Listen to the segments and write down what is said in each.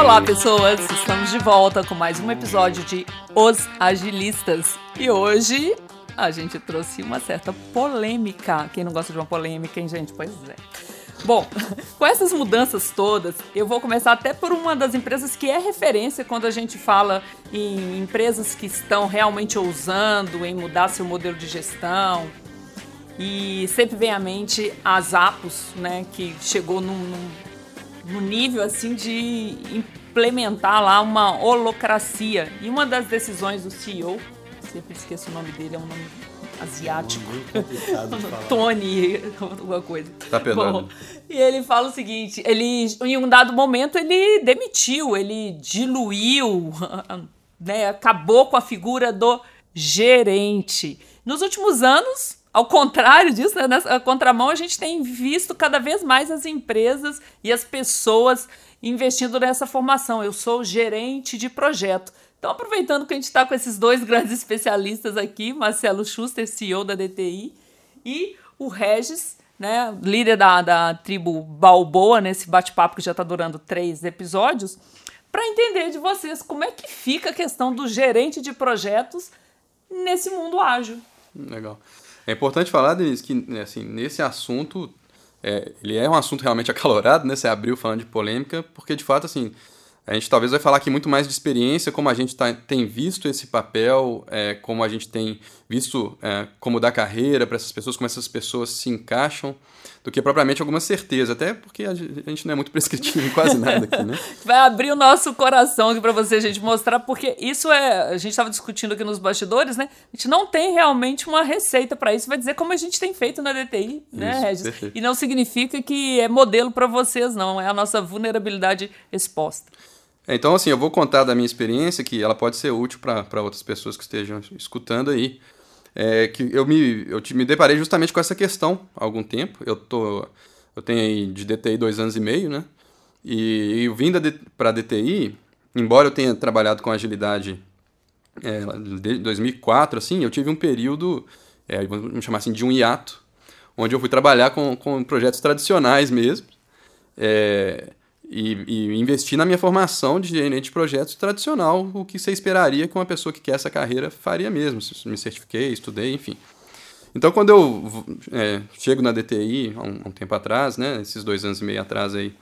Olá, pessoas! Estamos de volta com mais um episódio de Os Agilistas. E hoje a gente trouxe uma certa polêmica. Quem não gosta de uma polêmica, hein, gente? Pois é. Bom, com essas mudanças todas, eu vou começar até por uma das empresas que é referência quando a gente fala em empresas que estão realmente ousando em mudar seu modelo de gestão. E sempre vem à mente a Zappos, né, que chegou num, num, num nível assim de implementar lá uma holocracia. E uma das decisões do CEO, sempre esqueço o nome dele, é um nome asiático. Tony, alguma coisa. Tá pesado. Bom, e ele fala o seguinte: ele, em um dado momento, ele demitiu, ele diluiu, né, acabou com a figura do gerente. Nos últimos anos, ao contrário disso, né, nessa contramão, a gente tem visto cada vez mais as empresas e as pessoas investindo nessa formação. Eu sou gerente de projeto. Então, aproveitando que a gente está com esses dois grandes especialistas aqui, Marcelo Schuster, CEO da DTI, e o Regis, né, líder da, da tribo Balboa, nesse bate-papo que já está durando três episódios, para entender de vocês como é que fica a questão do gerente de projetos nesse mundo ágil. Legal. É importante falar, Denise, que assim, nesse assunto, é, ele é um assunto realmente acalorado, né? Você abriu falando de polêmica, porque de fato, assim, a gente talvez vai falar aqui muito mais de experiência, como a gente tá, tem visto esse papel, é, como a gente tem visto é, como dar carreira para essas pessoas, como essas pessoas se encaixam, do que propriamente alguma certeza, até porque a gente não é muito prescritivo em quase nada aqui, né? Vai abrir o nosso coração aqui para você, gente mostrar, porque isso é. A gente estava discutindo aqui nos bastidores, né? A gente não tem realmente uma receita para isso, vai dizer como a gente tem feito na DTI, né, isso, Regis? Perfeito. E não significa que é modelo para vocês, não, é a nossa vulnerabilidade exposta. É, então, assim, eu vou contar da minha experiência, que ela pode ser útil para outras pessoas que estejam escutando aí. É, que eu me, eu me deparei justamente com essa questão há algum tempo. Eu, tô, eu tenho aí de DTI dois anos e meio, né? E eu vim para DTI, embora eu tenha trabalhado com agilidade é, desde 2004, assim, eu tive um período, é, vamos chamar assim, de um hiato, onde eu fui trabalhar com, com projetos tradicionais mesmo. É, e, e, investir na minha formação de gerente de projetos tradicional, o que você esperaria que uma pessoa que quer essa carreira faria mesmo. Me certifiquei, estudei, enfim. Então, quando eu é, chego na DTI, há um, um, tempo atrás, né, esses dois anos e meio atrás aí,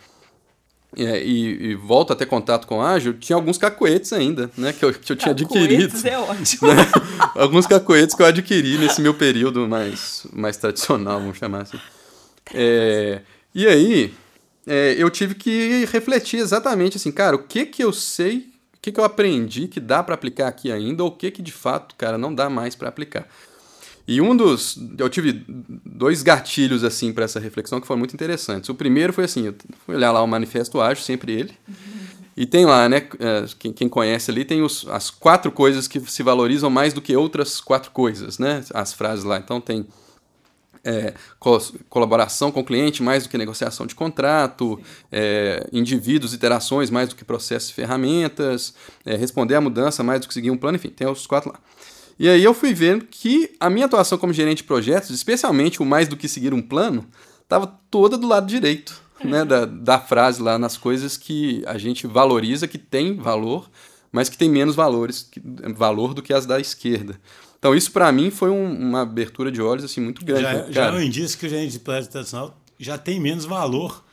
é, e, e, volto a ter contato com ágil, tinha alguns cacoetes ainda, né, que eu, que eu tinha adquirido. é ótimo. Né, alguns cacoetes que eu adquiri nesse meu período mais, mais tradicional, vamos chamar assim. É, e aí, é, eu tive que refletir exatamente assim, cara, o que que eu sei, o que que eu aprendi que dá para aplicar aqui ainda, ou o que que de fato, cara, não dá mais para aplicar. E um dos. Eu tive dois gatilhos, assim, para essa reflexão que foram muito interessantes. O primeiro foi assim: eu fui olhar lá o Manifesto Ágil, sempre ele. E tem lá, né? É, quem, conhece ali tem os, as quatro coisas que se valorizam mais do que outras quatro coisas, né? As frases lá. Então tem é, co colaboração com o cliente mais do que negociação de contrato, é, indivíduos, interações mais do que processos e ferramentas, é, responder à mudança mais do que seguir um plano, enfim, tem os quatro lá. E aí eu fui vendo que a minha atuação como gerente de projetos, especialmente o mais do que seguir um plano, estava toda do lado direito né, da, da frase lá nas coisas que a gente valoriza, que tem valor, mas que tem menos valores, que, valor do que as da esquerda. Então, isso para mim foi um, uma abertura de olhos assim, muito grande. Já, já é um indício que o gerente de projeto tradicional já tem menos valor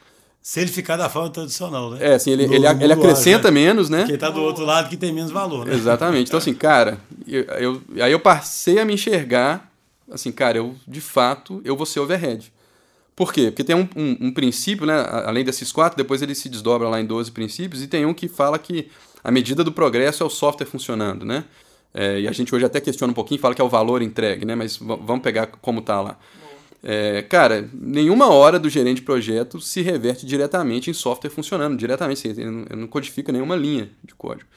se ele ficar da forma tradicional, né? É, assim, ele, no, ele, ele acrescenta ar, né? menos, né? Porque está do outro lado que tem menos valor, né? Exatamente. Então, assim, cara, eu, eu, aí eu passei a me enxergar, assim, cara, eu, de fato, eu vou ser overhead. Por quê? Porque tem um, um, um, princípio, né? Além desses quatro, depois ele se desdobra lá em 12 princípios, e tem um que fala que a medida do progresso é o software funcionando, né? É, e a gente hoje até questiona um pouquinho, fala que é o valor entregue, né? Mas vamos pegar como está lá. É, cara, nenhuma hora do gerente de projeto se reverte diretamente em software funcionando, diretamente, assim, não, não codifica nenhuma linha de código.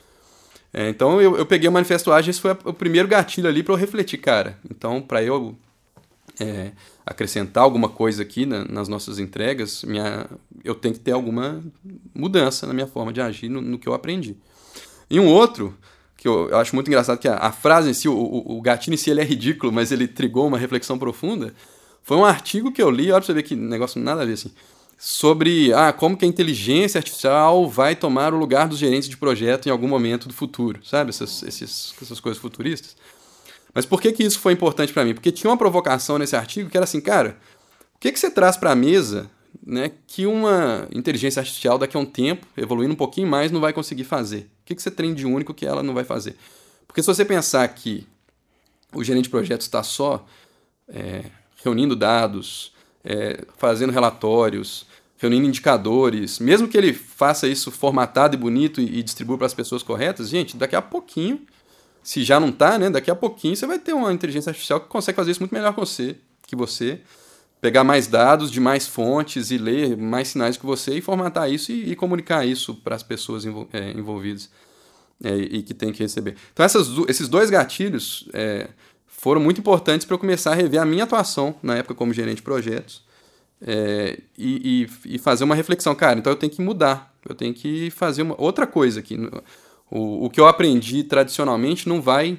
É, então eu, eu peguei o Manifesto Ágil, esse foi o primeiro gatilho ali para eu refletir, cara. Então, para eu é, acrescentar alguma coisa aqui na, nas nossas entregas, minha, eu tenho que ter alguma mudança na minha forma de agir, no, no que eu aprendi. E um outro que eu, eu acho muito engraçado que a, a frase em si, o, o, o, em si ele é ridículo, mas ele trigou uma reflexão profunda, foi um artigo que eu li, olha pra você ver que negócio nada a ver assim. sobre ah, como que a inteligência artificial vai tomar o lugar dos gerentes de projeto em algum momento do futuro, sabe? Essas, esses, essas coisas futuristas. Mas por que, que isso foi importante para mim? Porque tinha uma provocação nesse artigo que era assim, cara, o que, que você traz para a mesa né, que uma inteligência artificial daqui a um tempo, evoluindo um pouquinho mais, não vai conseguir fazer? Que, que você tem de único que ela não vai fazer? Porque se você pensar que o gerente de projetos está só é, reunindo dados, é, fazendo relatórios, reunindo indicadores, mesmo que ele faça isso formatado e bonito e, e distribua para as pessoas corretas, gente, daqui a pouquinho, se já não está, né, daqui a pouquinho você vai ter uma inteligência artificial que consegue fazer isso muito melhor que você, que você pegar mais dados de mais fontes e ler mais sinais que você e formatar isso e, e comunicar isso para as pessoas envol é, envolvidas é, e que tem que receber. Então essas, esses dois gatilhos é, foram muito importantes para eu começar a rever a minha atuação na época como gerente de projetos e, e, e, fazer uma reflexão. Cara, então eu tenho que mudar, eu tenho que fazer uma, outra coisa aqui. O, o que eu aprendi tradicionalmente não vai,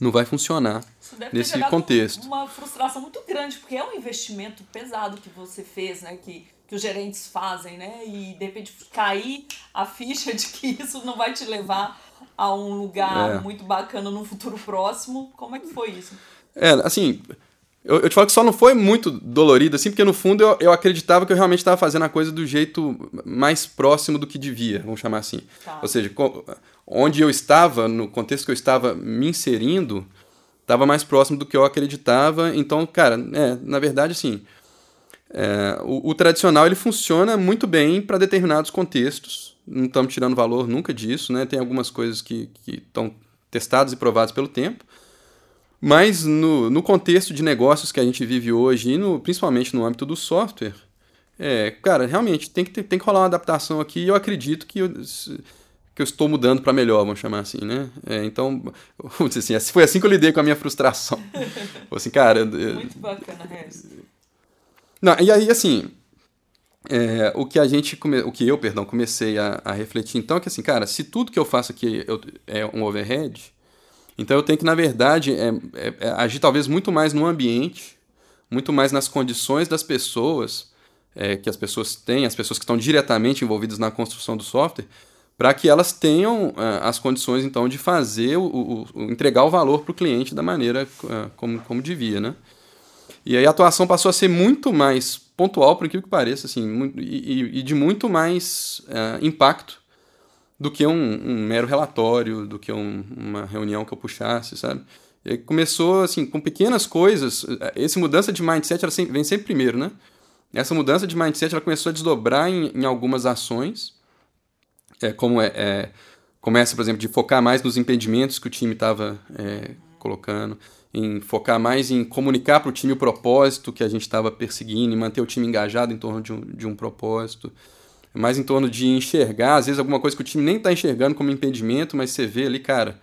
não vai funcionar nesse contexto. Uma frustração muito grande, porque é um investimento pesado que você fez, né? Que, que os gerentes fazem, né? E de repente cair a ficha de que isso não vai te levar a um lugar é. muito bacana no futuro próximo. Como é que foi isso? É, assim, eu, eu te falo que só não foi muito dolorido, assim, porque no fundo eu, eu acreditava que eu realmente estava fazendo a coisa do jeito mais próximo do que devia, vamos chamar assim. Tá. Ou seja, onde eu estava, no contexto que eu estava me inserindo, estava mais próximo do que eu acreditava. Então, cara, é, na verdade, assim, é, o, o, tradicional ele funciona muito bem para determinados contextos. Não estamos tirando valor nunca disso, né? Tem algumas coisas que estão testadas e provadas pelo tempo. Mas no, no contexto de negócios que a gente vive hoje, e no, principalmente no âmbito do software, é, cara, realmente tem que, tem que rolar uma adaptação aqui e eu acredito que eu, que eu estou mudando para melhor, vamos chamar assim, né? É, então, vamos dizer assim, foi assim que eu lidei com a minha frustração. assim, cara... Muito bacana, Harris. Não, e aí, assim, é, o que a gente, come... o que eu, perdão, comecei a, a, refletir então é que assim, cara, se tudo que eu faço aqui eu, é um overhead, então eu tenho que, na verdade, é, é, é, agir talvez muito mais no ambiente, muito mais nas condições das pessoas, é, que as pessoas têm, as pessoas que estão diretamente envolvidas na construção do software, para que elas tenham uh, as condições, então, de fazer, o, o, o entregar o valor para o cliente da maneira uh, como, como devia, né? E aí a atuação passou a ser muito mais pontual, por aquilo que pareça, assim, e, e, de muito mais uh, impacto do que um, um, mero relatório, do que um, uma reunião que eu puxasse, sabe? E começou, assim, com pequenas coisas. Essa mudança de mindset ela vem sempre primeiro, né? Essa mudança de mindset ela começou a desdobrar em, em algumas ações, é, como é, é, começa, por exemplo, de focar mais nos impedimentos que o time estava é, colocando em focar mais em comunicar para o time o propósito que a gente estava perseguindo e manter o time engajado em torno de um, de um propósito. Mais em torno de enxergar, às vezes, alguma coisa que o time nem está enxergando como impedimento, mas você vê ali, cara,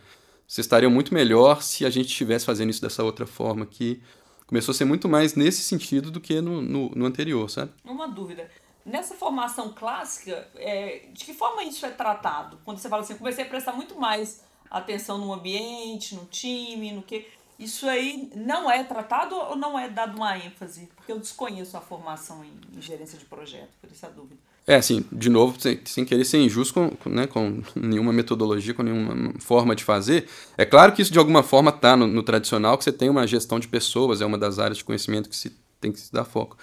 vocês estariam muito melhor se a gente estivesse fazendo isso dessa outra forma que começou a ser muito mais nesse sentido do que no, no, no anterior, sabe? Uma dúvida. Nessa formação clássica, é, de que forma isso é tratado? Quando você fala assim, comecei a prestar muito mais atenção no ambiente, no time, no que isso aí não é tratado ou não é dado uma ênfase? Porque eu desconheço a formação em, em gerência de projeto, por isso a dúvida. É, assim, de novo, sem, sem querer ser injusto com, né, com nenhuma metodologia, com nenhuma forma de fazer. É claro que isso de alguma forma está no, no, tradicional, que você tem uma gestão de pessoas, é uma das áreas de conhecimento que se tem que se dar foco.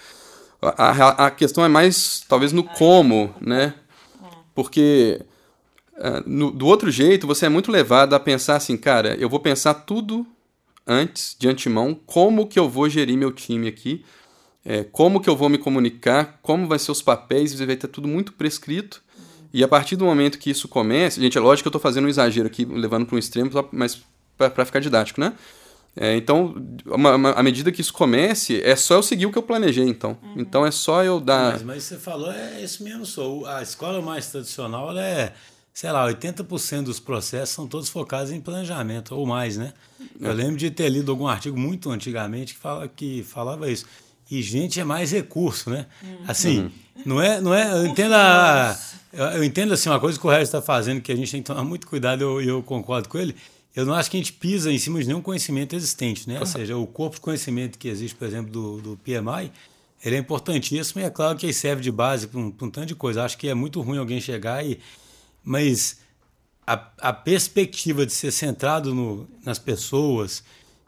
A, a, a questão é mais, talvez, no como, né? Porque uh, no, do outro jeito, você é muito levado a pensar assim, cara, eu vou pensar tudo antes, de antemão, como que eu vou gerir meu time aqui, é, como que eu vou me comunicar, como vai ser os papéis, vai ter tudo muito prescrito. E a partir do momento que isso começa, gente, é lógico que eu estou fazendo um exagero aqui, levando para um extremo, mas para ficar didático, né? É, então, uma, uma, à medida que isso comece, é só eu seguir o que eu planejei, então. Uhum. Então é só eu dar. Mas, mas você falou, é isso mesmo, sou. A escola mais tradicional é sei lá, 80% dos processos são todos focados em planejamento, ou mais, né? Eu lembro de ter lido algum artigo muito antigamente que, fala, que falava isso. E gente é mais recurso, né? Uhum. Assim, uhum. não é, não é. Eu entendo, a, eu, eu entendo assim, uma coisa que o Regis está fazendo que a gente tem que tomar muito cuidado, e eu, eu concordo com ele. Eu não acho que a gente pisa em cima de nenhum conhecimento existente, né? Ou seja, o corpo de conhecimento que existe, por exemplo, do, do PMI, ele é importantíssimo e é claro que ele serve de base para um, um tanto de coisa. Acho que é muito ruim alguém chegar e. Mas a, a perspectiva de ser centrado no, nas pessoas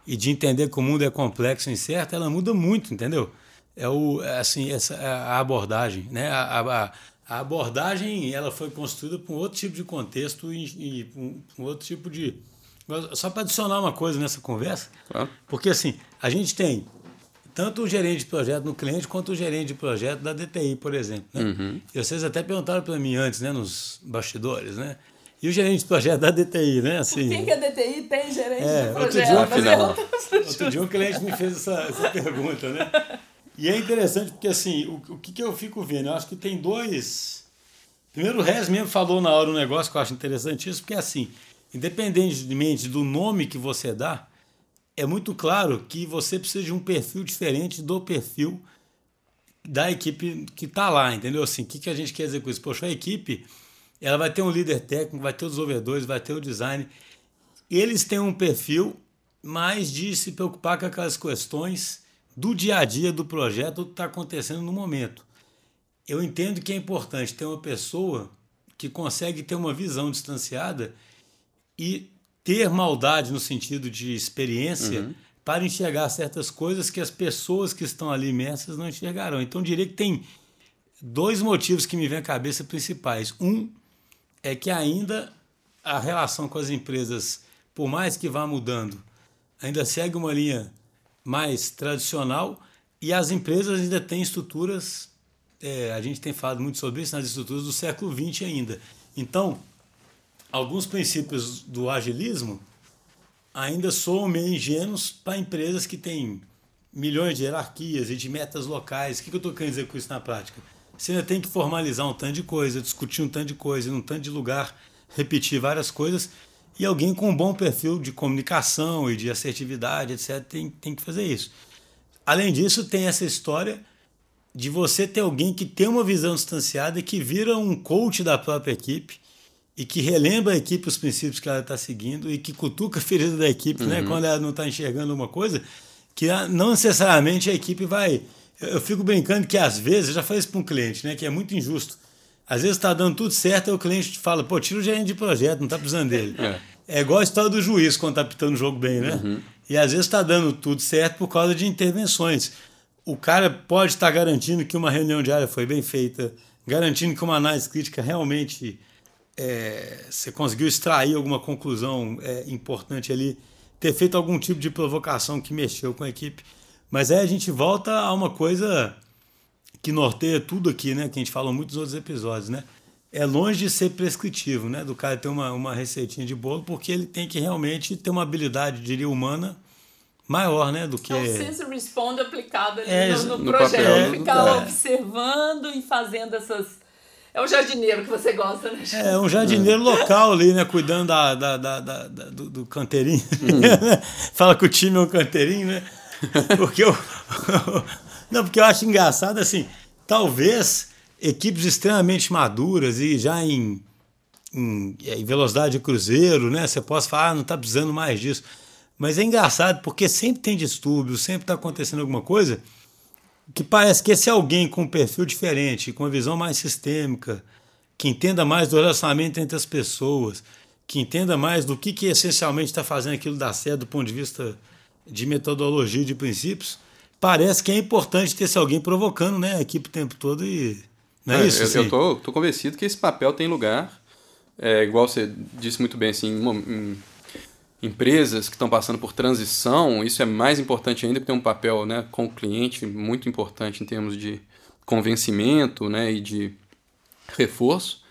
e de entender que o mundo é complexo e incerto, ela muda muito, entendeu? É o é assim essa é a abordagem, né? A, a, a, abordagem ela foi construída para um outro tipo de contexto e, e um, um outro tipo de só para adicionar uma coisa nessa conversa, claro. porque assim a gente tem tanto o gerente de projeto no cliente quanto o gerente de projeto da DTI, por exemplo. Né? Uhum. E vocês até perguntaram para mim antes, né, nos bastidores, né? E o gerente de projeto da DTI, né? Assim, Por que, que a DTI tem gerente é, de projeto? Outro dia, outro dia um cliente me fez essa, essa pergunta, né? E é interessante porque, assim, o, o que, que eu fico vendo? Eu acho que tem dois... Primeiro, o Rez mesmo falou na hora um negócio que eu acho interessantíssimo, porque, assim, independentemente do nome que você dá, é muito claro que você precisa de um perfil diferente do perfil da equipe que está lá, entendeu? Assim, o que, que a gente quer dizer com isso? Poxa, a equipe ela vai ter um líder técnico, vai ter os desenvolvedores, vai ter o design. Eles têm um perfil mais de se preocupar com aquelas questões do dia a dia do projeto, que está acontecendo no momento. Eu entendo que é importante ter uma pessoa que consegue ter uma visão distanciada e ter maldade no sentido de experiência uhum. para enxergar certas coisas que as pessoas que estão ali imersas não enxergarão. Então, eu diria que tem dois motivos que me vêm à cabeça principais. Um é que ainda a relação com as empresas, por mais que vá mudando, ainda segue uma linha mais tradicional e as empresas ainda têm estruturas, é, a gente tem falado muito sobre isso, nas estruturas do século XX ainda. Então, alguns princípios do agilismo ainda soam meio ingênuos para empresas que têm milhões de hierarquias e de metas locais. O que eu estou querendo dizer com isso na prática? Você ainda tem que formalizar um tanto de coisa, discutir um tanto de coisa, em um tanto de lugar, repetir várias coisas. E alguém com um bom perfil de comunicação e de assertividade, etc., tem, tem que fazer isso. Além disso, tem essa história de você ter alguém que tem uma visão distanciada e que vira um coach da própria equipe e que relembra a equipe os princípios que ela está seguindo e que cutuca a ferida da equipe, né, uhum. né, quando ela não está enxergando uma coisa, que não necessariamente a equipe vai eu fico brincando que às vezes, eu já falei isso para um cliente, né, que é muito injusto. Às vezes está dando tudo certo, aí o cliente fala, pô, tira o gerente de projeto, não está precisando dele. É. é igual a história do juiz quando está pitando o jogo bem, né? Uhum. E às vezes está dando tudo certo por causa de intervenções. O cara pode estar tá garantindo que uma reunião diária foi bem feita, garantindo que uma análise crítica realmente é, você conseguiu extrair alguma conclusão é, importante ali, ter feito algum tipo de provocação que mexeu com a equipe. Mas aí a gente volta a uma coisa que norteia tudo aqui, né? Que a gente fala muito nos outros episódios, né? É longe de ser prescritivo, né? Do cara ter uma, uma receitinha de bolo, porque ele tem que realmente ter uma habilidade, diria, humana maior, né? Do que. É o sense responde aplicado ali é, no, no, no, projeto. Papel, ficar é. observando e fazendo essas. É o jardineiro que você gosta, né? É, um jardineiro local ali, né? Cuidando da, da, da, da do, do, canteirinho. Hum. Fala que o time é um canteirinho, né? Porque eu. Não, porque eu acho engraçado assim, talvez equipes extremamente maduras e já em, em, em velocidade de cruzeiro, né? Você possa falar, ah, não está precisando mais disso. Mas é engraçado porque sempre tem distúrbio, sempre está acontecendo alguma coisa que parece que esse alguém com um perfil diferente, com uma visão mais sistêmica, que entenda mais do relacionamento entre as pessoas, que entenda mais do que, que essencialmente está fazendo aquilo dar certo do ponto de vista de metodologia de princípios, parece que é importante ter alguém provocando né, a equipe o tempo todo e. Não é, é isso? Eu, assim? eu tô, tô convencido que esse papel tem lugar. É, igual você disse muito bem, assim, em, em empresas que estão passando por transição, isso é mais importante ainda, porque tem um papel né, com o cliente muito importante em termos de convencimento né, e de reforço.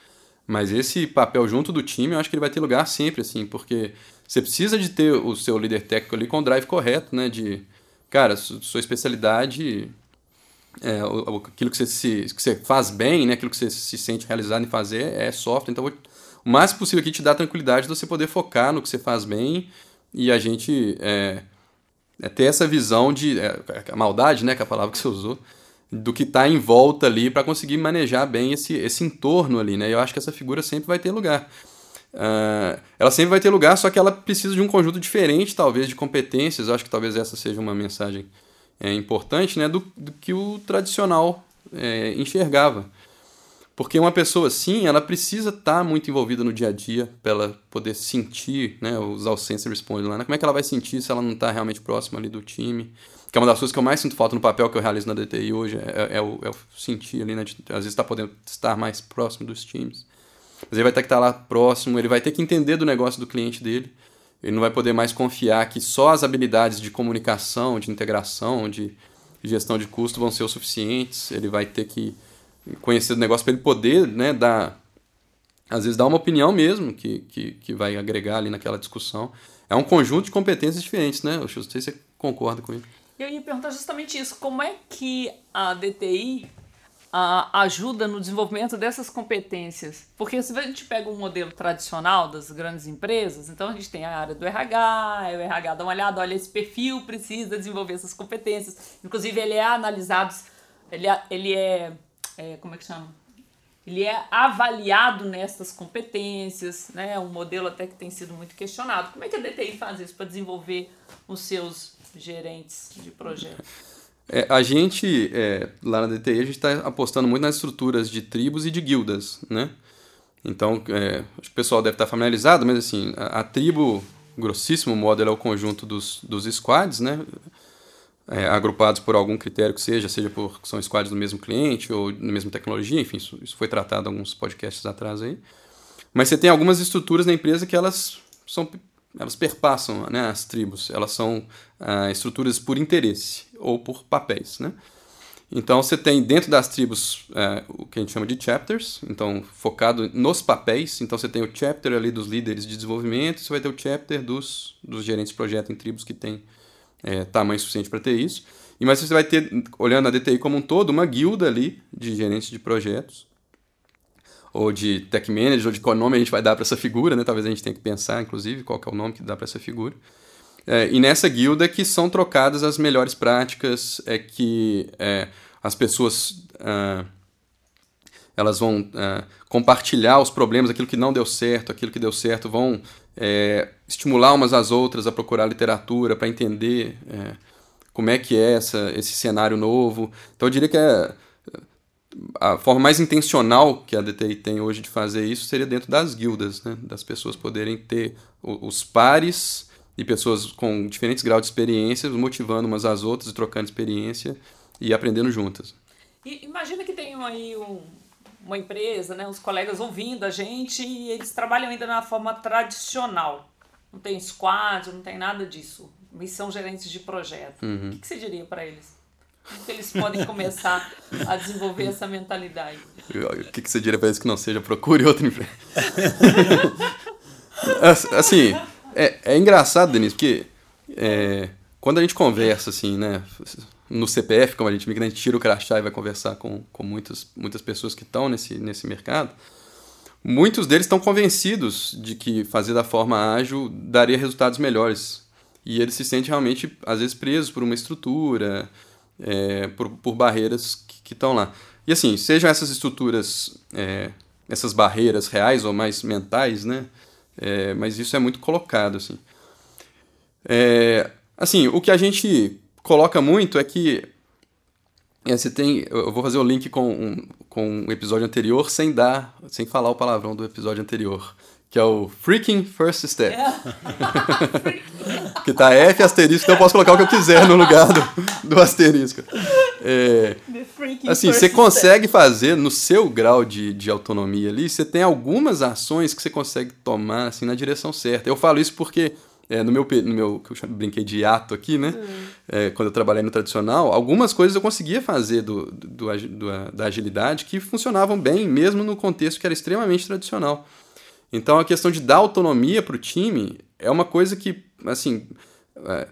Mas esse papel junto do time, eu acho que ele vai ter lugar sempre, assim, porque você precisa de ter o seu líder técnico ali com o drive correto, né? De, cara, sua especialidade, é, aquilo que você, se, que você faz bem, né? Aquilo que você se sente realizado em fazer é software. Então, o mais possível aqui te dá tranquilidade de você poder focar no que você faz bem e a gente é, é ter essa visão de é, a maldade, né? Que é a palavra que você usou do que está em volta ali para conseguir manejar bem esse, esse entorno ali, né? Eu acho que essa figura sempre vai ter lugar. Uh, ela sempre vai ter lugar, só que ela precisa de um conjunto diferente, talvez, de competências. Acho que talvez essa seja uma mensagem é, importante né, do, do que o tradicional é, enxergava. Porque uma pessoa assim, ela precisa estar tá muito envolvida no dia a dia para ela poder sentir, né, usar o Sense Responde lá, né? como é que ela vai sentir se ela não está realmente próxima ali do time. Que é uma das coisas que eu mais sinto falta no papel que eu realizo na DTI hoje, é, é, o, é o, sentir ali, né, de, às vezes está podendo estar mais próximo dos times. Mas ele vai ter que estar tá lá próximo, ele vai ter que entender do negócio do cliente dele, ele não vai poder mais confiar que só as habilidades de comunicação, de integração, de gestão de custo vão ser o suficientes. Ele vai ter que conhecer o negócio para ele poder né, dar, às vezes, dar uma opinião mesmo que, que, que vai agregar ali naquela discussão. É um conjunto de competências diferentes, né? Eu não sei se você concorda com isso. Eu ia perguntar justamente isso. Como é que a DTI uh, ajuda no desenvolvimento dessas competências. Porque se a gente pega um modelo tradicional das grandes empresas, então a gente tem a área do RH, o RH dá uma olhada, olha, esse perfil precisa desenvolver essas competências. Inclusive, ele é analisado, ele é, ele é, é como é que chama? Ele é avaliado nessas competências, né? Um modelo até que tem sido muito questionado. Como é que a DTI faz isso para desenvolver os seus gerentes de projeto? É, a gente, é, lá na DTI, a gente está apostando muito nas estruturas de tribos e de guildas, né? Então, é, acho que o pessoal deve estar tá familiarizado, mas assim, a, a tribo, grossíssimo modo, é o conjunto dos, dos squads, né? É, agrupados por algum critério que seja, seja por são squads do mesmo cliente ou na mesma tecnologia, enfim, isso, isso foi tratado alguns podcasts atrás aí. Mas você tem algumas estruturas na empresa que elas são elas perpassam né, as tribos, elas são ah, estruturas por interesse ou por papéis. Né? Então você tem dentro das tribos é, o que a gente chama de chapters, então focado nos papéis. Então você tem o chapter ali dos líderes de desenvolvimento, você vai ter o chapter dos, dos gerentes de projeto em tribos que tem é, tamanho suficiente para ter isso. E mas você vai ter, olhando a DTI como um todo, uma guilda ali de gerentes de projetos ou de tech manager, ou de qual nome a gente vai dar para essa figura, né? Talvez a gente tenha que pensar, inclusive, qual é o nome que dá para essa figura. É, e nessa guilda é que são trocadas as melhores práticas, é que é, as pessoas ah, elas vão ah, compartilhar os problemas, aquilo que não deu certo, aquilo que deu certo, vão é, estimular umas às outras a procurar literatura para entender é, como é que é essa, esse cenário novo. Então eu diria que é a forma mais intencional que a DTI tem hoje de fazer isso seria dentro das guildas, né? das pessoas poderem ter os pares e pessoas com diferentes graus de experiência motivando umas às outras, trocando experiência e aprendendo juntas. E imagina que tem aí um, uma empresa, né, os colegas ouvindo a gente e eles trabalham ainda na forma tradicional. Não tem squad, não tem nada disso. Missão gerentes de projeto. Uhum. O que, que você diria para eles? eles podem começar a desenvolver essa mentalidade? O que, que você diria para eles que não seja procure outra empresa? assim, é, é engraçado, Denise, porque é, quando a gente conversa, assim, né, no CPF, como a gente migra, a gente tira o crachá e vai conversar com, com muitas, muitas pessoas que estão nesse, nesse mercado, muitos deles estão convencidos de que fazer da forma ágil daria resultados melhores. E eles se sentem realmente, às vezes, presos por uma estrutura, é, por, por barreiras que estão lá. E assim, sejam essas estruturas, é, essas barreiras reais ou mais mentais, né? É, mas isso é muito colocado, assim. É, assim, o que a gente coloca muito é que é, você tem, eu vou fazer o link com um, com um episódio anterior sem dar, sem falar o palavrão do episódio anterior que é o Freaking First Step. É. que tá F asterisco, então eu posso colocar o que eu quiser no lugar do, do asterisco. É, assim, você consegue fazer no seu grau de, de autonomia ali, você tem algumas ações que você consegue tomar assim, na direção certa. Eu falo isso porque é, no meu, no meu que eu brinquei de ato aqui, né? Hum. É, quando eu trabalhei no tradicional, algumas coisas eu conseguia fazer do, do, do, da agilidade que funcionavam bem, mesmo no contexto que era extremamente tradicional. Então a questão de dar autonomia para o time é uma coisa que, assim, é,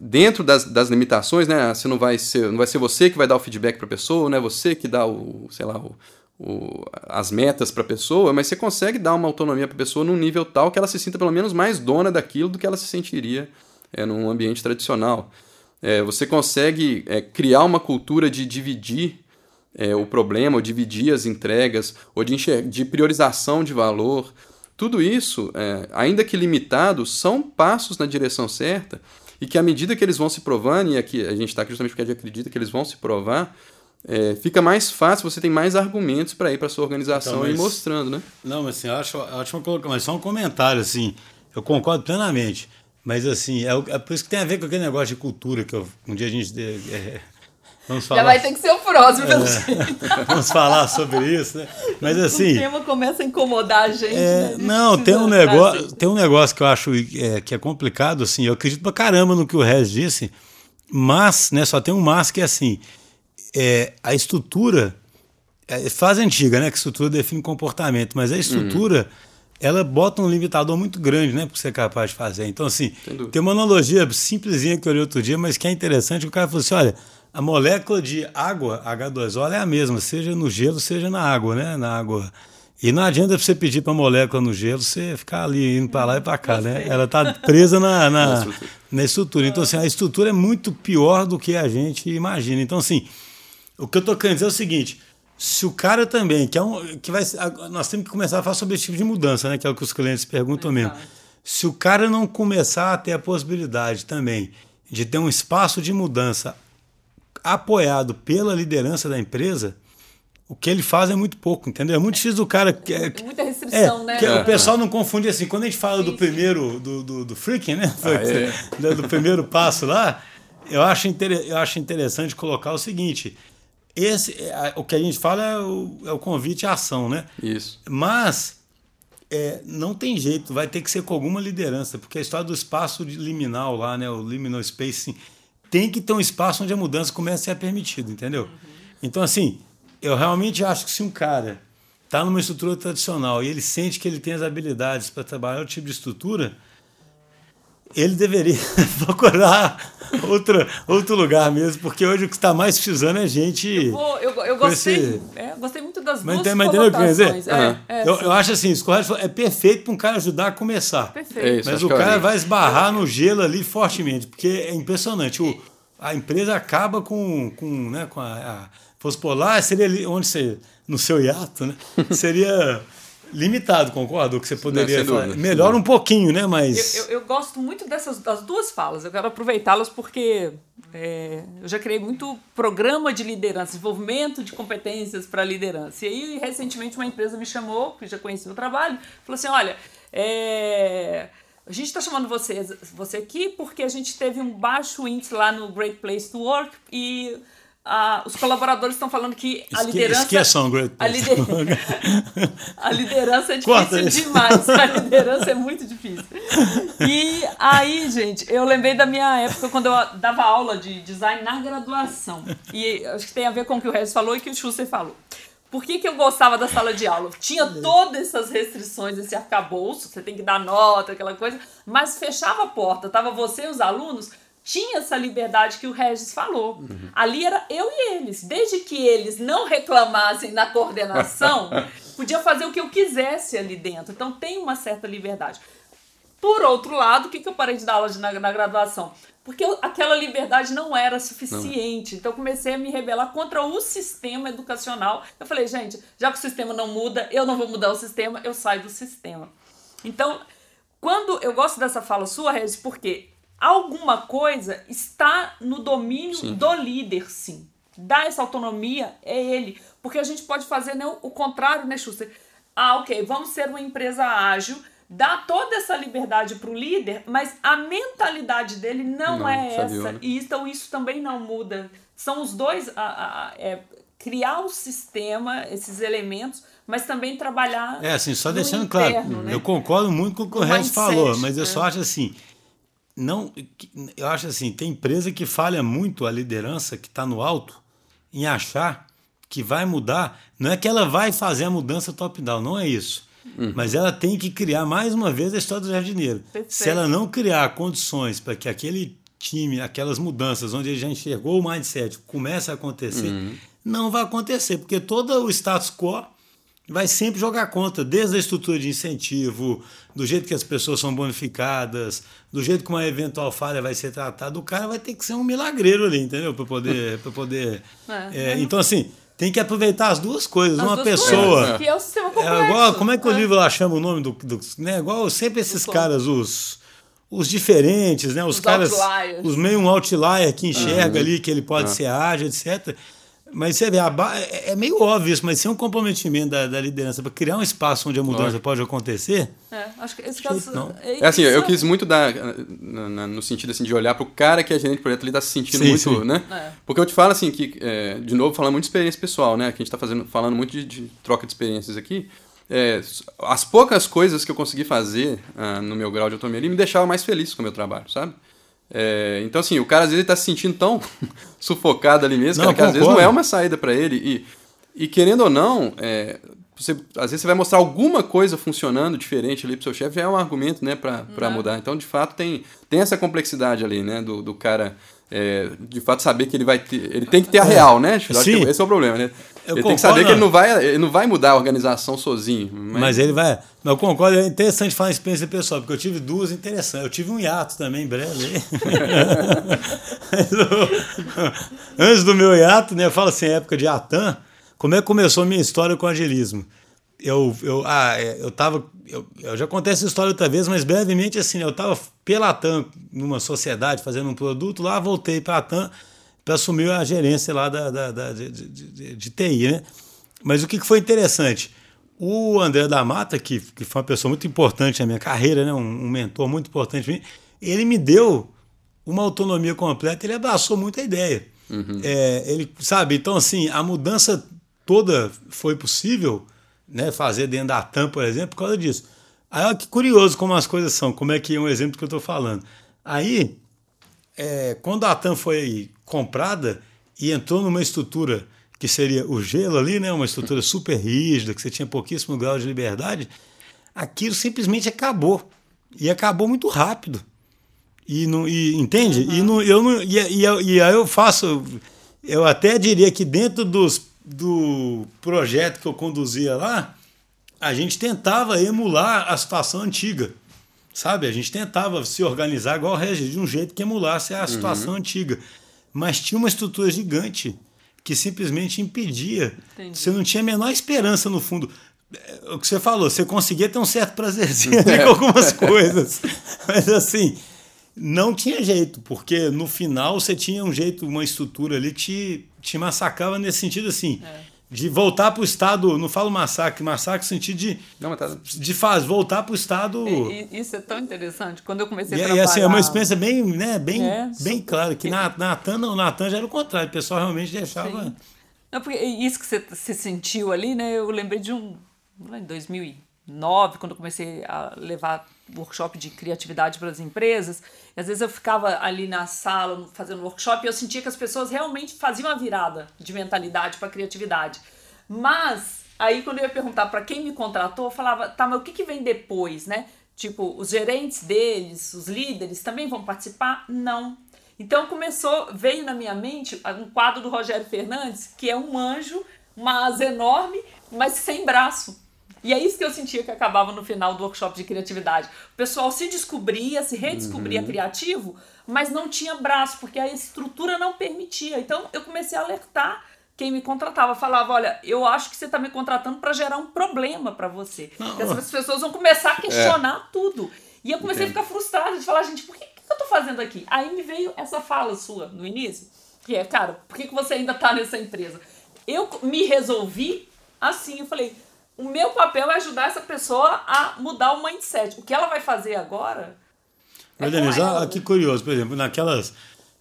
dentro das, das limitações, né? Você não vai ser, não vai ser você que vai dar o feedback para a pessoa, não é você que dá o, sei lá, o, o, as metas para a pessoa, mas você consegue dar uma autonomia para a pessoa num nível tal que ela se sinta pelo menos mais dona daquilo do que ela se sentiria é, num ambiente tradicional. É, você consegue é, criar uma cultura de dividir é, o problema, ou dividir as entregas, ou de, de priorização de valor. Tudo isso, é, ainda que limitado, são passos na direção certa e que à medida que eles vão se provando, e aqui a gente está aqui justamente porque a gente acredita que eles vão se provar, é, fica mais fácil, você tem mais argumentos para ir para sua organização então, mas, e ir mostrando, né? Não, mas assim, eu acho ótimo colocar, mas só um comentário, assim, eu concordo plenamente, mas assim, é, é, por isso que tem a ver com aquele negócio de cultura que eu, um dia a gente. É, vamos falar, Já vai ter que ser o próximo, pelo é, Vamos falar sobre isso, né? Mas assim. O tema começa a incomodar a gente. É, né? Não, tem um, negócio, tem um negócio que eu acho é, que é complicado, assim, eu acredito pra caramba no que o Rez disse, mas, né, só tem um mas que é assim é, a estrutura, é, fase antiga, né? Que estrutura define comportamento, mas a estrutura. Uhum. Ela bota um limitador muito grande, né, para ser capaz de fazer. Então, assim, tem uma analogia simplesinha que eu olhei outro dia, mas que é interessante. O cara falou assim: olha, a molécula de água, H2O, é a mesma, seja no gelo, seja na água, né? Na água. E não adianta você pedir para a molécula no gelo, você ficar ali indo para lá e para cá, né? Ela está presa na, na, na estrutura. Então, assim, a estrutura é muito pior do que a gente imagina. Então, assim, o que eu estou querendo dizer é o seguinte: se o cara também, que é um. que vai Nós temos que começar a falar sobre esse tipo de mudança, né? Que é o que os clientes perguntam mesmo. Se o cara não começar a ter a possibilidade também de ter um espaço de mudança apoiado pela liderança da empresa, o que ele faz é muito pouco, entendeu? É muito difícil do cara. É, muita restrição, é, né? É, o pessoal não confunde assim. Quando a gente fala sim, do primeiro, do, do, do freaking, né? Ah, é. Do primeiro passo lá, eu acho, inter... eu acho interessante colocar o seguinte: esse, é, o que a gente fala é o, é o convite à ação, né? Isso. Mas é, não tem jeito, vai ter que ser com alguma liderança, porque a história do espaço liminal lá, né, o liminal spacing, tem que ter um espaço onde a mudança comece a ser permitida, entendeu? Uhum. Então, assim, eu realmente acho que se um cara está numa estrutura tradicional e ele sente que ele tem as habilidades para trabalhar outro tipo de estrutura, ele deveria procurar outro, outro lugar mesmo, porque hoje o que está mais precisando é gente. Eu, vou, eu, eu gostei, esse... é, gostei muito das mas, duas mas que quer dizer? É, uhum. é, eu, eu, acho assim, isso é perfeito para um cara ajudar a começar. Perfeito. É isso, mas o cara vai esbarrar no gelo ali fortemente, porque é impressionante. O, a empresa acaba com, com, né, com a, a fosse por lá, seria ali onde você, no seu hiato, né? Seria limitado, concordo? Que você poderia falar. Melhora um pouquinho, né? Mas. Eu, eu, eu, gosto muito dessas das duas falas. Eu quero aproveitá-las porque é, eu já criei muito programa de liderança, desenvolvimento de competências para liderança. E aí, recentemente, uma empresa me chamou, que já conhecia o trabalho, falou assim: olha, é, a gente está chamando você, você aqui porque a gente teve um baixo índice lá no Great Place to Work e ah, os colaboradores estão falando que a liderança. Esqueçam, Great a, lider... a liderança é difícil demais. A liderança é muito difícil. E aí, gente, eu lembrei da minha época quando eu dava aula de design na graduação. E acho que tem a ver com o que o Regis falou e que o Schuster falou. Por que, que eu gostava da sala de aula? Tinha todas essas restrições, esse arcabouço, você tem que dar nota, aquela coisa, mas fechava a porta, tava você e os alunos tinha essa liberdade que o Regis falou. Uhum. Ali era eu e eles. Desde que eles não reclamassem na coordenação, podia fazer o que eu quisesse ali dentro. Então tem uma certa liberdade. Por outro lado, o que, que eu parei de dar aula de, na, na graduação? Porque eu, aquela liberdade não era suficiente. Não. Então eu comecei a me rebelar contra o sistema educacional. Eu falei, gente, já que o sistema não muda, eu não vou mudar o sistema, eu saio do sistema. Então, quando eu gosto dessa fala sua, Regis, porque alguma coisa está no domínio sim. do líder, sim. Dá essa autonomia é ele. Porque a gente pode fazer né, o contrário, né, Schuster? Ah, ok, vamos ser uma empresa ágil, dá toda essa liberdade para o líder, mas a mentalidade dele não, não é essa. E então isso também não muda. São os dois. A, a, é, criar o sistema, esses elementos, mas também trabalhar. É, assim, só deixando interno, claro, né? eu concordo muito com o que o, o Regis falou, mas eu é. só acho assim não, eu acho assim, tem empresa que falha muito a liderança que está no alto em achar que vai mudar. Não é que ela vai fazer a mudança top-down, não é isso. Uhum. Mas ela tem que criar mais uma vez a história do jardineiro. Perfeito. Se ela não criar condições para que aquele time, aquelas mudanças onde ele já enxergou o mindset comece a acontecer, uhum. não vai acontecer, porque todo o status quo vai sempre jogar contra, desde a estrutura de incentivo, do jeito que as pessoas são bonificadas, do jeito que uma eventual falha vai ser tratada, o cara vai ter que ser um milagreiro ali, entendeu? Para poder. Pra poder é, é, então, assim, tem que aproveitar as duas coisas. As uma duas pessoa. Coisas, que é o sistema complexo. É igual, como é que o livro lá chama o nome do. do né? Igual sempre esses caras, os os diferentes, né? Os, Os caras, outliers. os meio um outlier que enxerga Uhum. ali que ele pode ser ágil, etc. Mas você vê, ba- é é meio óbvio isso, mas sem um comprometimento da, da liderança para criar um espaço onde a mudança pode acontecer, É, acho que esse Jeito caso. não. É assim, eu quis muito dar no sentido assim, de olhar pro cara que é gerente de projeto, ele tá se sentindo Sim, muito, sim. né? É. Porque eu te falo assim, que, é, de novo, falando muito de experiência pessoal, né? Que a gente tá fazendo, falando muito de, de troca de experiências aqui. É, as poucas coisas que eu consegui fazer ah, no meu grau de autonomia ali me deixavam mais feliz com o meu trabalho, sabe? É, então, assim, o cara às vezes ele tá se sentindo tão sufocado ali mesmo, Não, cara, que às vezes não é uma saída para ele. E, e querendo ou não, é, você, às vezes você vai mostrar alguma coisa funcionando diferente ali pro seu chefe, já é um argumento, né, Né? mudar. Então, de fato, tem, tem essa complexidade ali, né, do, do cara, é, de fato, saber que ele vai ter. Ele tem que ter a real, né? Acho que Sim. esse é o problema, né? Eu ele tem que saber que ele não. vai, ele não vai mudar a organização sozinho. Mas, mas ele vai. Mas eu concordo, é interessante falar experiência pessoal, porque eu tive duas interessantes. Eu tive um hiato também, breve. Antes do meu hiato, né, eu falo assim, época de Atan, como é que começou a minha história com o agilismo? Eu, eu, ah, é, eu tava. Eu, eu já contei essa história outra vez, mas brevemente assim, eu tava pela Atan numa sociedade fazendo um produto lá, voltei para a Atan para assumir a gerência lá da, da, da- de, de- de- TI, né? Mas o que foi interessante? O André da Mata, que, que foi uma pessoa muito importante na minha carreira, né? um, um mentor muito importante para mim, ele me deu uma autonomia completa, ele abraçou muito a ideia. É, ele, sabe, então assim, a mudança toda foi possível, né, fazer dentro da TAM, por exemplo, por causa disso. Aí olha que curioso como as coisas são, como é que é um exemplo que eu estou falando. Aí, é, quando a TAM foi comprada e entrou numa estrutura que seria o gelo ali, né, uma estrutura super rígida, que você tinha pouquíssimo grau de liberdade, aquilo simplesmente acabou. E acabou muito rápido. E não, e, entende? E, não, eu não, e, e, e aí eu faço. Eu até diria que dentro dos, do projeto que eu conduzia lá, a gente tentava emular a situação antiga. Sabe? A gente tentava se organizar igual o Regis, de um jeito que emulasse a situação antiga. Mas tinha uma estrutura gigante que simplesmente impedia. Entendi. Você não tinha a menor esperança no fundo. É, O que você falou, você conseguia ter um certo prazerzinho ali com algumas coisas. Mas assim, não tinha jeito, porque no final você tinha um jeito, uma estrutura ali que te, te massacrava nesse sentido assim. De voltar para o estado, não falo massacre, massacre no sentido de, Não, tá- de faz, voltar para o estado. E- e isso é tão interessante. Quando eu comecei E, a e, trabalhar... assim, é uma experiência bem, né, bem, É, bem super. clara, que na Natan não, Natan já era o contrário, o pessoal realmente deixava. Sim. Não, porque isso que você se sentiu ali, né? Eu lembrei de um. lá Em 2009, quando eu comecei a levar workshop de criatividade para as empresas, e às vezes eu ficava ali na sala fazendo workshop e eu sentia que as pessoas realmente faziam a virada de mentalidade para criatividade. Mas aí quando eu ia perguntar para quem me contratou, eu falava, tá, mas o que, que vem depois, né? Tipo, os gerentes deles, os líderes também vão participar? Não. Então começou, veio na minha mente um quadro do Rogério Fernandes, que é um anjo, uma asa enorme, mas sem braço. E é isso que eu sentia que acabava no final do workshop de criatividade. O pessoal se descobria, se redescobria criativo, mas não tinha braço, porque a estrutura não permitia. Então eu comecei a alertar quem me contratava. Falava: olha, eu acho que você está me contratando para gerar um problema para você. Porque as pessoas vão começar a questionar tudo. E eu comecei Entendo. a ficar frustrada de falar: gente, por que, que eu tô fazendo aqui? Aí me veio essa fala sua no início, que é, cara, por que, que você ainda tá nessa empresa? Eu me resolvi assim, eu falei, o meu papel é ajudar essa pessoa a mudar o mindset. O que ela vai fazer agora é Denise, ela. olha que curioso, por exemplo, naquelas.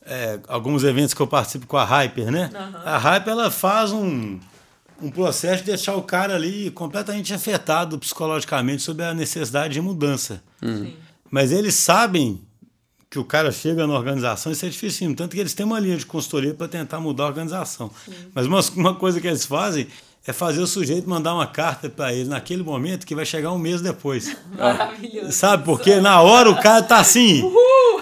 é, alguns eventos que eu participo com a Hyper, né? A Hyper ela faz um, um processo de deixar o cara ali completamente afetado psicologicamente sobre a necessidade de mudança. Sim. Mas eles sabem que o cara chega na organização, isso é difícil, tanto que eles têm uma linha de consultoria para tentar mudar a organização. Mas uma, uma coisa que eles fazem é fazer o sujeito mandar uma carta para ele naquele momento que vai chegar um mês depois. Maravilhoso. Sabe? Porque na hora o cara tá assim,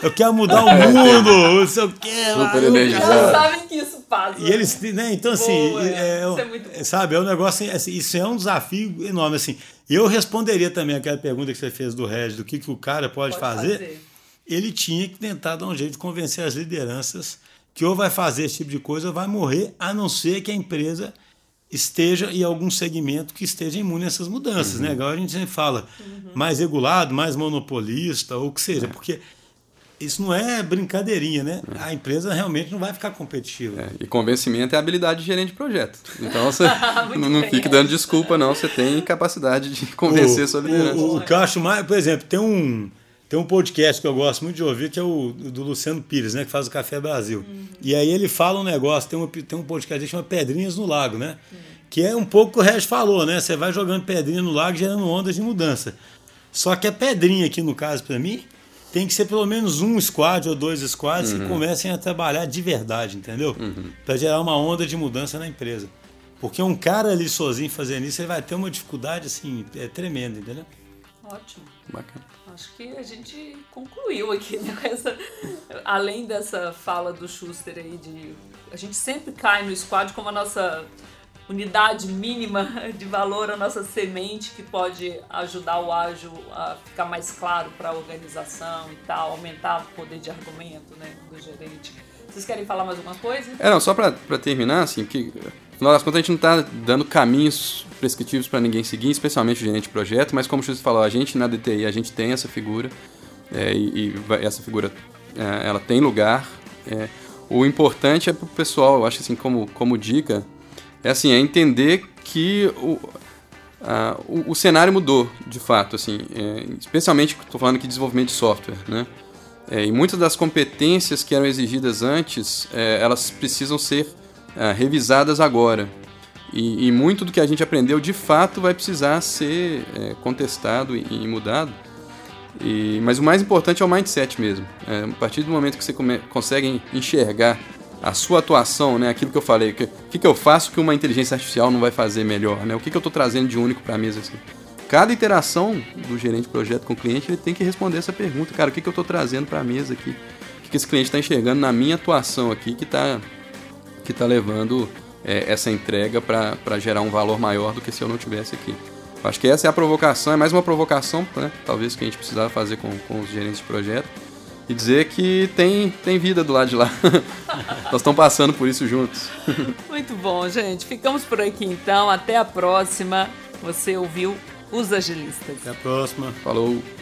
eu quero mudar o mundo, não sei o quê. Super lá, energizado. Elas sabem que isso passa. e eles, né, então assim, Boa, é, isso é, é muito bom. sabe, é um negócio, assim, isso é um desafio enorme, assim. E eu responderia também aquela pergunta que você fez do Regis, do que, que o cara pode, Pode fazer. fazer. Ele tinha que tentar dar um jeito de convencer as lideranças que ou vai fazer esse tipo de coisa ou vai morrer, a não ser que a empresa esteja em algum segmento que esteja imune a essas mudanças, né? Igual a gente sempre fala, mais regulado, mais monopolista, ou o que seja, porque isso não é brincadeirinha, né? A empresa realmente não vai ficar competitiva. É, e convencimento é habilidade de gerente de projeto. Então você não, não fique é. dando desculpa, não. Você tem capacidade de convencer o, sua liderança. O, o que eu acho mais, por exemplo, tem um, tem um podcast que eu gosto muito de ouvir, que é o do Luciano Pires, né? Que faz o Café Brasil. E aí ele fala um negócio, tem, uma, tem um podcast que chama Pedrinhas no Lago, né? Que é um pouco o que o Regis falou, né? Você vai jogando pedrinha no lago, gerando ondas de mudança. Só que a pedrinha aqui, no caso, para mim, tem que ser pelo menos um squad ou dois squads que comecem a trabalhar de verdade, entendeu? Para gerar uma onda de mudança na empresa. Porque um cara ali sozinho fazendo isso, ele vai ter uma dificuldade assim, é tremenda, entendeu? Ótimo. Bacana. Acho que a gente concluiu aqui, né? essa- além dessa fala do Schuster aí de. A gente sempre cai no squad como a nossa unidade mínima de valor, a nossa semente que pode ajudar o ágil a ficar mais claro para a organização e tal, aumentar o poder de argumento né, do gerente. Vocês querem falar mais alguma coisa? É, não, só pra terminar, assim, que final das contas a gente não tá dando caminhos prescritivos para ninguém seguir, especialmente o gerente de projeto, mas como o Chus falou, a gente na DTI, a gente tem essa figura, é, e, e essa figura, é, ela tem lugar. é. o importante é pro pessoal, eu acho assim, como, como dica, é assim, é entender que o, a- o, o cenário mudou, de fato, assim, é, especialmente, estou falando aqui de desenvolvimento de software, né? É, e muitas das competências que eram exigidas antes, é, elas precisam ser é, revisadas agora. E, e muito do que a gente aprendeu, de fato, vai precisar ser é, contestado e, e mudado. E- mas o mais importante é o mindset mesmo. É, a partir do momento que você come- consegue enxergar a sua atuação, né, aquilo que eu falei, que- o que, que eu faço que uma inteligência artificial não vai fazer melhor, né? O que, que eu estou trazendo de único para a mesa? Assim? Cada interação do gerente de projeto com o cliente, ele tem que responder essa pergunta. Cara, o que, que eu estou trazendo para a mesa aqui? O que, que esse cliente está enxergando na minha atuação aqui que está que tá levando é, essa entrega para gerar um valor maior do que se eu não tivesse aqui. Acho que essa é a provocação, é mais uma provocação, né? talvez que a gente precisava fazer com, com os gerentes de projeto, e dizer que tem, tem vida do lado de lá. Nós estamos passando por isso juntos. Muito bom, gente. Ficamos por aqui então. Até a próxima. Você ouviu Os Agilistas. Até a próxima. Falou!